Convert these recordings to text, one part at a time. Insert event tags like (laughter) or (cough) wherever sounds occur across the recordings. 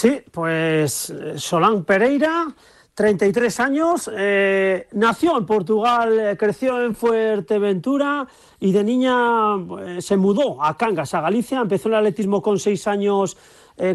Sí, pues eh, Solán Pereira, 33 años, eh, nació en Portugal, eh, creció en Fuerteventura y de niña se mudó a Cangas, a Galicia, empezó el atletismo con 6 años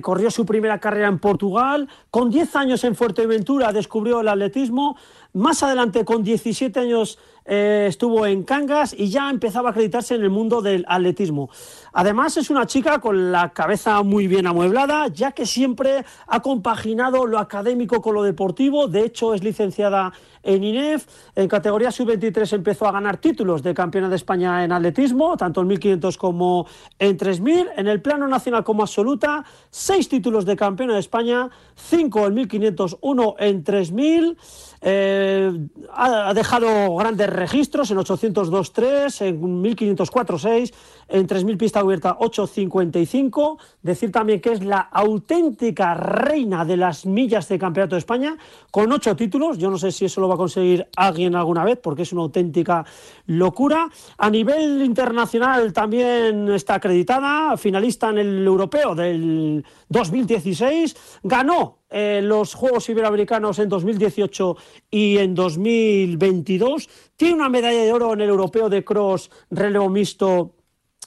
corrió su primera carrera en Portugal, con 10 años en Fuerteventura descubrió el atletismo, más adelante con 17 años eh, estuvo en Cangas y ya empezaba a acreditarse en el mundo del atletismo. Además es una chica con la cabeza muy bien amueblada, ya que siempre ha compaginado lo académico con lo deportivo, de hecho es licenciada en INEF. En categoría sub-23 empezó a ganar títulos de campeona de España en atletismo, tanto en 1500 como en 3000. En el plano nacional como absoluta, seis títulos de campeona de España, cinco en 1500, uno en 3000. Eh, ha, dejado grandes registros en 802.3, en 1504.6, en 3000 pista abierta 8.55. Decir también que es la auténtica reina de las millas de campeonato de España, con ocho títulos. Yo no sé si eso lo va a conseguir alguien alguna vez, porque es una auténtica locura. A nivel internacional también está acreditada, finalista en el europeo del 2016. Ganó eh, los Juegos Iberoamericanos en 2018 y en 2022. Tiene una medalla de oro en el Europeo de Cross Relevo Mixto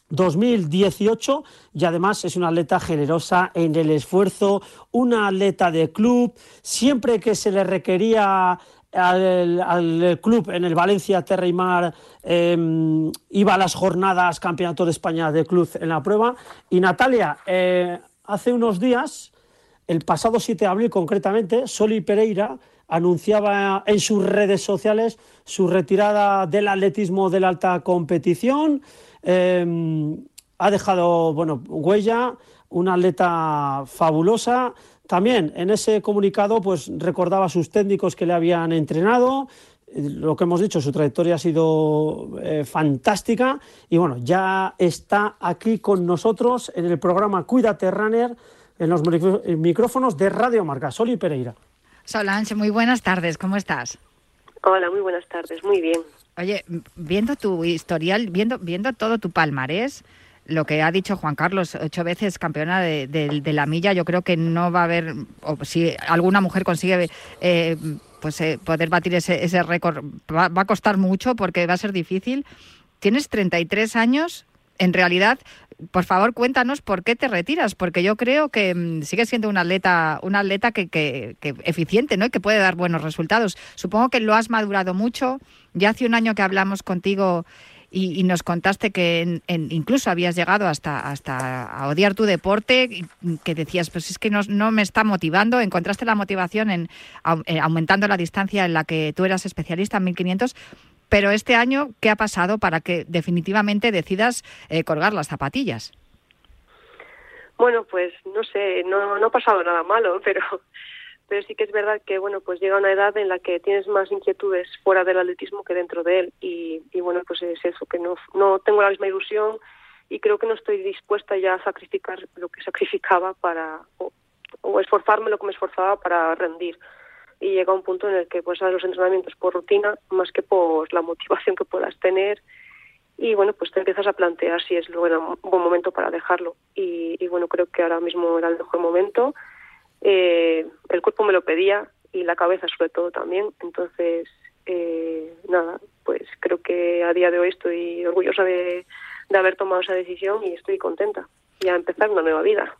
2018 y además es una atleta generosa en el esfuerzo, una atleta de club, siempre que se le requería al, club en el Valencia Terra y Mar em, iba a las jornadas Campeonato de España de club en la prueba y Natalia eh, hace unos días el pasado 7 de abril concretamente, Soli Pereira anunciaba en sus redes sociales su retirada del atletismo de la alta competición. Em, ha dejado bueno, huella, una atleta fabulosa. También en ese comunicado pues, recordaba a sus técnicos que le habían entrenado. Lo que hemos dicho, su trayectoria ha sido eh, fantástica y bueno, ya está aquí con nosotros en el programa Cuídate Runner en los micrófonos de Radio Marca. Soli Pereira. Solange, muy buenas tardes, ¿cómo estás? Hola, muy buenas tardes, muy bien. Oye, viendo tu historial, viendo, viendo todo tu palmarés, lo que ha dicho Juan Carlos, ocho veces campeona de, la milla, yo creo que no va a haber, o si alguna mujer consigue eh, pues eh, poder batir ese, ese récord, va, va, a costar mucho porque va a ser difícil. Tienes 33 años, en realidad por favor, cuéntanos por qué te retiras, porque yo creo que mm, sigues siendo un atleta, un atleta que, que, eficiente, ¿no? Y que puede dar buenos resultados. Supongo que lo has madurado mucho. Ya hace un año que hablamos contigo y, nos contaste que incluso habías llegado hasta, hasta a odiar tu deporte, que decías, pues es que no, no me está motivando. Encontraste la motivación en, en, aumentando la distancia en la que tú eras especialista en 1500. Pero este año, ¿qué ha pasado para que definitivamente decidas eh, colgar las zapatillas? Bueno, pues no sé, no, ha pasado nada malo, (laughs) pero, pero sí que es verdad que bueno, pues llega una edad en la que tienes más inquietudes fuera del atletismo que dentro de él y, y bueno, pues es eso, que no, no tengo la misma ilusión y creo que no estoy dispuesta ya a sacrificar lo que sacrificaba para o esforzarme lo que me esforzaba para rendir y llega un punto en el que pues haces los entrenamientos por rutina más que por la motivación que puedas tener y bueno pues te empiezas a plantear si es un buen momento para dejarlo. Y, bueno creo que ahora mismo era el mejor momento. Eh, el cuerpo me lo pedía y la cabeza sobre todo también. Entonces eh, nada pues creo que a día de hoy estoy orgullosa de, de haber tomado esa decisión y estoy contenta y a empezar una nueva vida.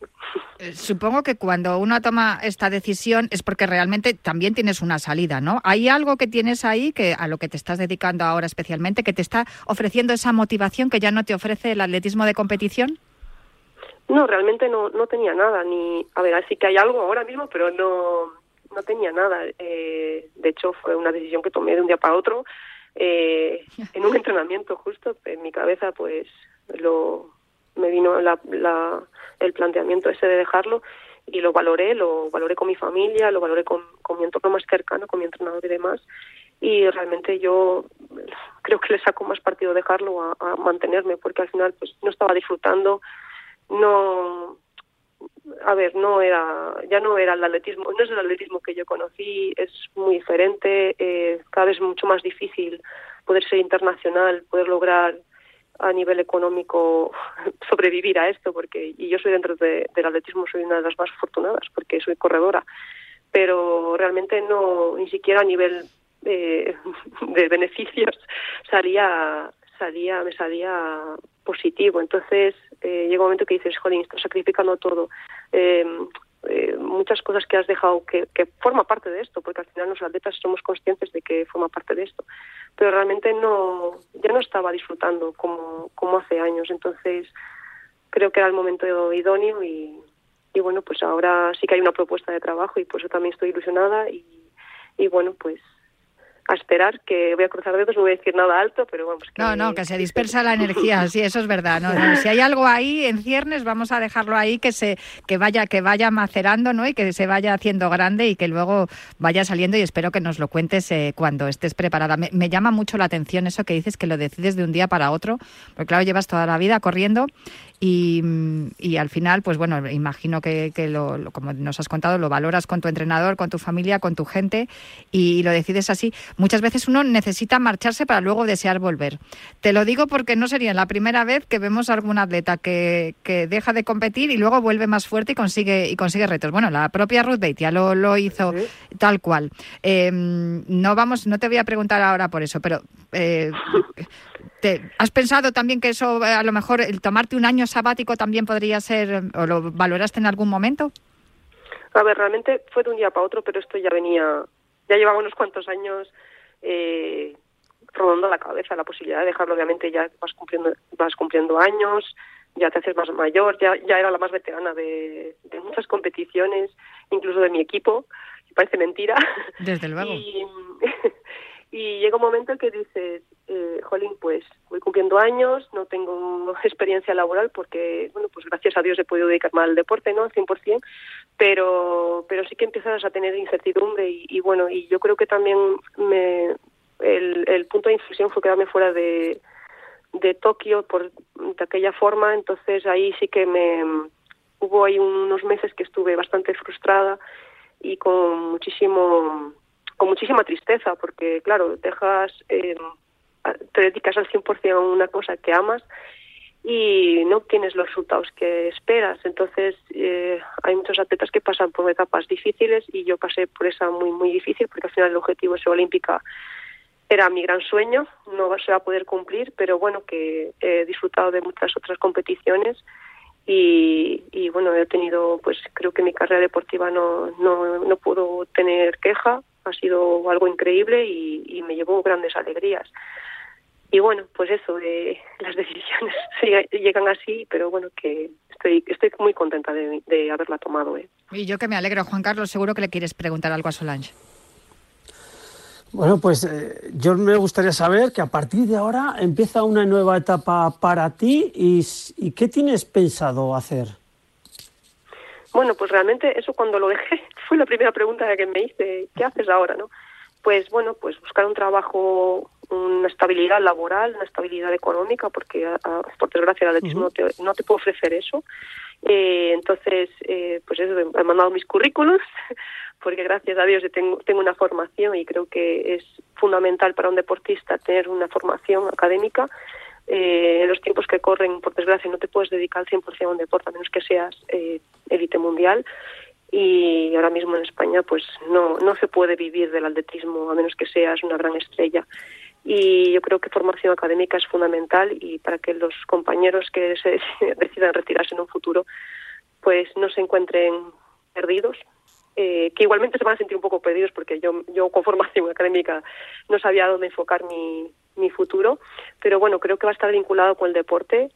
Eh, supongo que cuando uno toma esta decisión es porque realmente también tienes una salida, ¿no? ¿Hay algo que tienes ahí que a lo que te estás dedicando ahora especialmente que te está ofreciendo esa motivación que ya no te ofrece el atletismo de competición? No, realmente no, no tenía nada, ni, a ver, así que hay algo ahora mismo, pero no, no tenía nada. Eh, de hecho, fue una decisión que tomé de un día para otro, eh, en un (laughs) entrenamiento justo, en mi cabeza, pues lo, me vino la, la, el planteamiento ese de dejarlo y lo valoré, lo valoré con mi familia, lo valoré con, con mi entorno más cercano, con mi entrenador y demás. Y realmente yo creo que le saco más partido dejarlo a, mantenerme, porque al final pues no estaba disfrutando, no, a ver, no era, ya no era el atletismo, no es el atletismo que yo conocí, es muy diferente, eh, cada vez es mucho más difícil poder ser internacional, poder lograr a nivel económico (laughs) sobrevivir a esto, porque y yo soy dentro del atletismo soy una de las más afortunadas porque soy corredora, pero realmente no ni siquiera a nivel de, (laughs) de beneficios salía salía me salía positivo. Entonces eh, llega un momento que dices, jolín, estás sacrificando todo. Eh, eh, muchas cosas que has dejado que, que forma parte de esto, porque al final los atletas somos conscientes de que forma parte de esto, pero realmente no, ya no estaba disfrutando como, como hace años, entonces creo que era el momento idóneo y, bueno, pues ahora sí que hay una propuesta de trabajo y por eso también estoy ilusionada y bueno, pues a esperar, que voy a cruzar dedos, no voy a decir nada alto, pero vamos. Que... No, no, que se dispersa la energía, (laughs) sí, eso es verdad. ¿no? Si hay algo ahí en ciernes, vamos a dejarlo ahí, que se que vaya que vaya macerando, ¿no? Y que se vaya haciendo grande y que luego vaya saliendo y espero que nos lo cuentes eh, cuando estés preparada. Me, me, llama mucho la atención eso que dices, que lo decides de un día para otro, porque claro, llevas toda la vida corriendo y, y, al final, pues bueno, imagino que, que lo, lo, como nos has contado, lo valoras con tu entrenador, con tu familia, con tu gente y lo decides así. Muchas veces uno necesita marcharse para luego desear volver. Te lo digo porque no sería la primera vez que vemos a algún atleta que, que deja de competir y luego vuelve más fuerte y consigue y consigue retos. Bueno, la propia Ruth ya lo, lo hizo ¿Sí? tal cual. Eh, no vamos, no te voy a preguntar ahora por eso, pero eh, ¿Te, ¿Has pensado también que eso, a lo mejor, el tomarte un año sabático también podría ser, o lo valoraste en algún momento? A ver, realmente fue de un día para otro, pero esto ya venía, ya llevaba unos cuantos años eh, rodando la cabeza la posibilidad de dejarlo. Obviamente ya vas cumpliendo, vas cumpliendo años, ya te haces más mayor, ya, ya era la más veterana de, de muchas competiciones, incluso de mi equipo, parece mentira. Desde luego. (laughs) Y, y llega un momento en que dices, eh, jolín, pues voy cumpliendo años, no tengo (laughs) experiencia laboral porque, bueno, pues gracias a Dios he podido dedicarme al deporte, ¿no? Al 100%, pero, pero sí que empiezas a tener incertidumbre y, y bueno, y yo creo que también me, el, el punto de inflexión fue quedarme fuera de, de Tokio por, de aquella forma, entonces ahí sí que me, hubo ahí unos meses que estuve bastante frustrada y con muchísimo con muchísima tristeza porque claro dejas eh, te dedicas al 100% a una cosa que amas y no tienes los resultados que esperas. Entonces eh, hay muchos atletas que pasan por etapas difíciles y yo pasé por esa muy muy difícil porque al final el objetivo de ser olímpica era mi gran sueño no se va a poder cumplir pero bueno que he disfrutado de muchas otras competiciones y, bueno he tenido pues creo que mi carrera deportiva no no no puedo tener queja ha sido algo increíble y, y me llevó grandes alegrías y bueno pues eso eh, (laughs) las decisiones (laughs) llegan así pero bueno que estoy estoy muy contenta de, de haberla tomado eh. y yo que me alegro Juan Carlos seguro que le quieres preguntar algo a Solange bueno, pues eh, yo me gustaría saber que a partir de ahora empieza una nueva etapa para ti y, y ¿qué tienes pensado hacer? Bueno, pues realmente eso cuando lo dejé (laughs) fue la primera pregunta que me hice, ¿qué haces ahora, no? Pues bueno, pues buscar un trabajo, una estabilidad laboral, una estabilidad económica, porque a, a, por desgracia el atletismo uh -huh. no, te, no te puede ofrecer eso. Eh, entonces, eh, pues eso, he mandado mis currículums, (laughs) porque gracias a Dios tengo, tengo una formación y creo que es fundamental para un deportista tener una formación académica. Eh, en los tiempos que corren, por desgracia, no te puedes dedicar al 100% a un deporte, a menos que seas élite eh, mundial. Y ahora mismo en España, pues no, no se puede vivir del atletismo, a menos que seas una gran estrella. Y yo creo que formación académica es fundamental y para que los compañeros que se (laughs) decidan retirarse en un futuro, pues no se encuentren perdidos, eh, que igualmente se van a sentir un poco perdidos porque yo, yo con formación académica no sabía dónde enfocar mi, mi futuro, pero bueno, creo que va a estar vinculado con el deporte,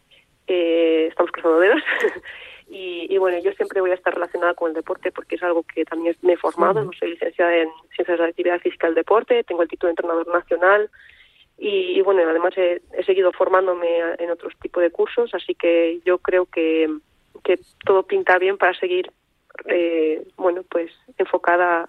eh, estamos cruzando dedos, (laughs) y, y, bueno, yo siempre voy a estar relacionada con el deporte porque es algo que también me he formado, no soy licenciada en Ciencias de la Actividad Física del Deporte, tengo el título de entrenador nacional, y, y bueno, además he, he, seguido formándome en otros tipos de cursos, así que yo creo que, que todo pinta bien para seguir eh, bueno, pues enfocada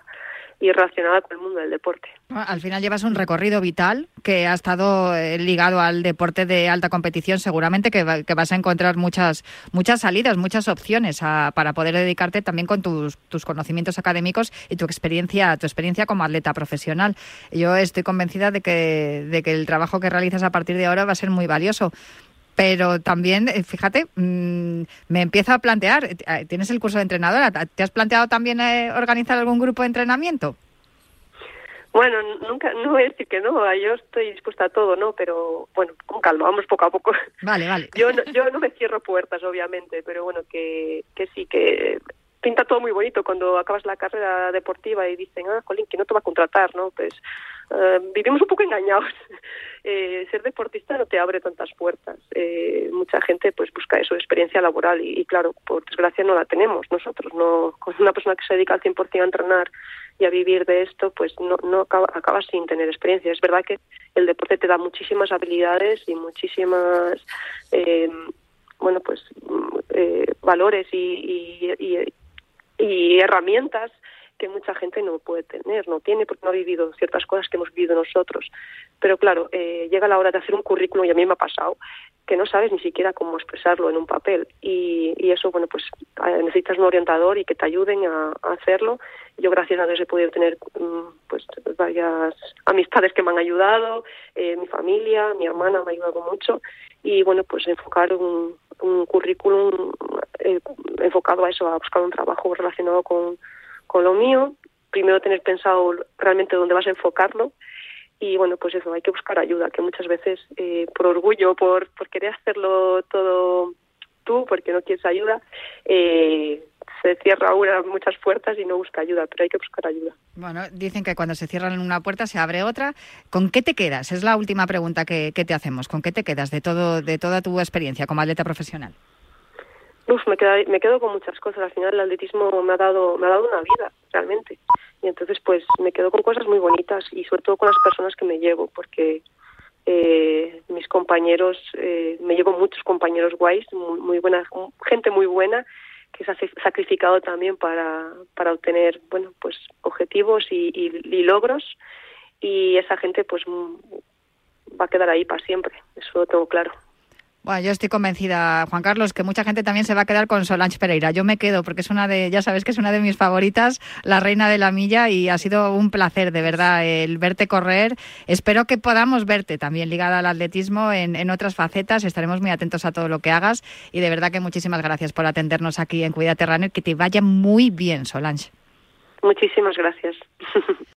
y relacionada con el mundo del deporte. Al final llevas un recorrido vital que ha estado eh, ligado al deporte de alta competición, seguramente que, va, que vas a encontrar muchas muchas salidas, muchas opciones a, para poder dedicarte también con tus, tus, conocimientos académicos y tu experiencia tu experiencia como atleta profesional. Yo estoy convencida de que, de que el trabajo que realizas a partir de ahora va a ser muy valioso. Pero también, eh, fíjate, mm, me empiezo a plantear, eh, tienes el curso de entrenadora, ¿te has planteado también eh, organizar algún grupo de entrenamiento? Bueno, nunca, no voy a decir que no, yo estoy dispuesta a todo, ¿no? Pero bueno, con calma, vamos poco a poco. Vale, vale. (laughs) Yo no, yo no me cierro puertas, obviamente, pero bueno, que, que sí, que pinta todo muy bonito cuando acabas la carrera deportiva y dicen, ah, Colín, que no te va a contratar, ¿no? Pues eh, vivimos un poco engañados. (laughs) Eh, ser deportista no te abre tantas puertas. Eh, mucha gente pues busca eso, experiencia laboral y, claro, por desgracia no la tenemos nosotros. No, con una persona que se dedica al 100% a entrenar y a vivir de esto, pues no, no acaba, acaba sin tener experiencia. Es verdad que el deporte te da muchísimas habilidades y muchísimas bueno pues valores y, y, y herramientas que mucha gente no puede tener, no tiene porque no ha vivido ciertas cosas que hemos vivido nosotros. Pero claro, eh, llega la hora de hacer un currículum y a mí me ha pasado que no sabes ni siquiera cómo expresarlo en un papel y, y eso, bueno, pues eh, necesitas un orientador y que te ayuden a, hacerlo. Yo gracias a Dios he podido tener mm, pues varias amistades que me han ayudado, eh, mi familia, mi hermana me ha ayudado mucho y bueno, pues enfocar un, un currículum enfocado a eso, a buscar un trabajo relacionado con con lo mío, primero tener pensado realmente dónde vas a enfocarlo y bueno, pues eso, hay que buscar ayuda, que muchas veces eh, por orgullo, por, por querer hacerlo todo tú, porque no quieres ayuda, eh, se cierra una, muchas puertas y no busca ayuda, pero hay que buscar ayuda. Bueno, dicen que cuando se cierran una puerta se abre otra. ¿Con qué te quedas? Es la última pregunta que, que te hacemos. ¿Con qué te quedas de todo de toda tu experiencia como atleta profesional? Uf, me, quedo, me quedo con muchas cosas. Al final el atletismo me ha dado me ha dado una vida realmente. Y entonces pues me quedo con cosas muy bonitas y sobre todo con las personas que me llevo porque eh, mis compañeros, eh, me llevo muchos compañeros guays, muy, buena, gente muy buena que se ha sacrificado también para, para obtener bueno pues objetivos y, y logros y esa gente pues va a quedar ahí para siempre, eso lo tengo claro. Bueno, yo estoy convencida, Juan Carlos, que mucha gente también se va a quedar con Solange Pereira. Yo me quedo porque es una de, ya sabes que es una de mis favoritas, la reina de la milla, y ha sido un placer, de verdad, el verte correr. Espero que podamos verte también ligada al atletismo en, otras facetas. Estaremos muy atentos a todo lo que hagas y de verdad que muchísimas gracias por atendernos aquí en Cuídate Runner. Que te vaya muy bien, Solange. Muchísimas gracias. (laughs)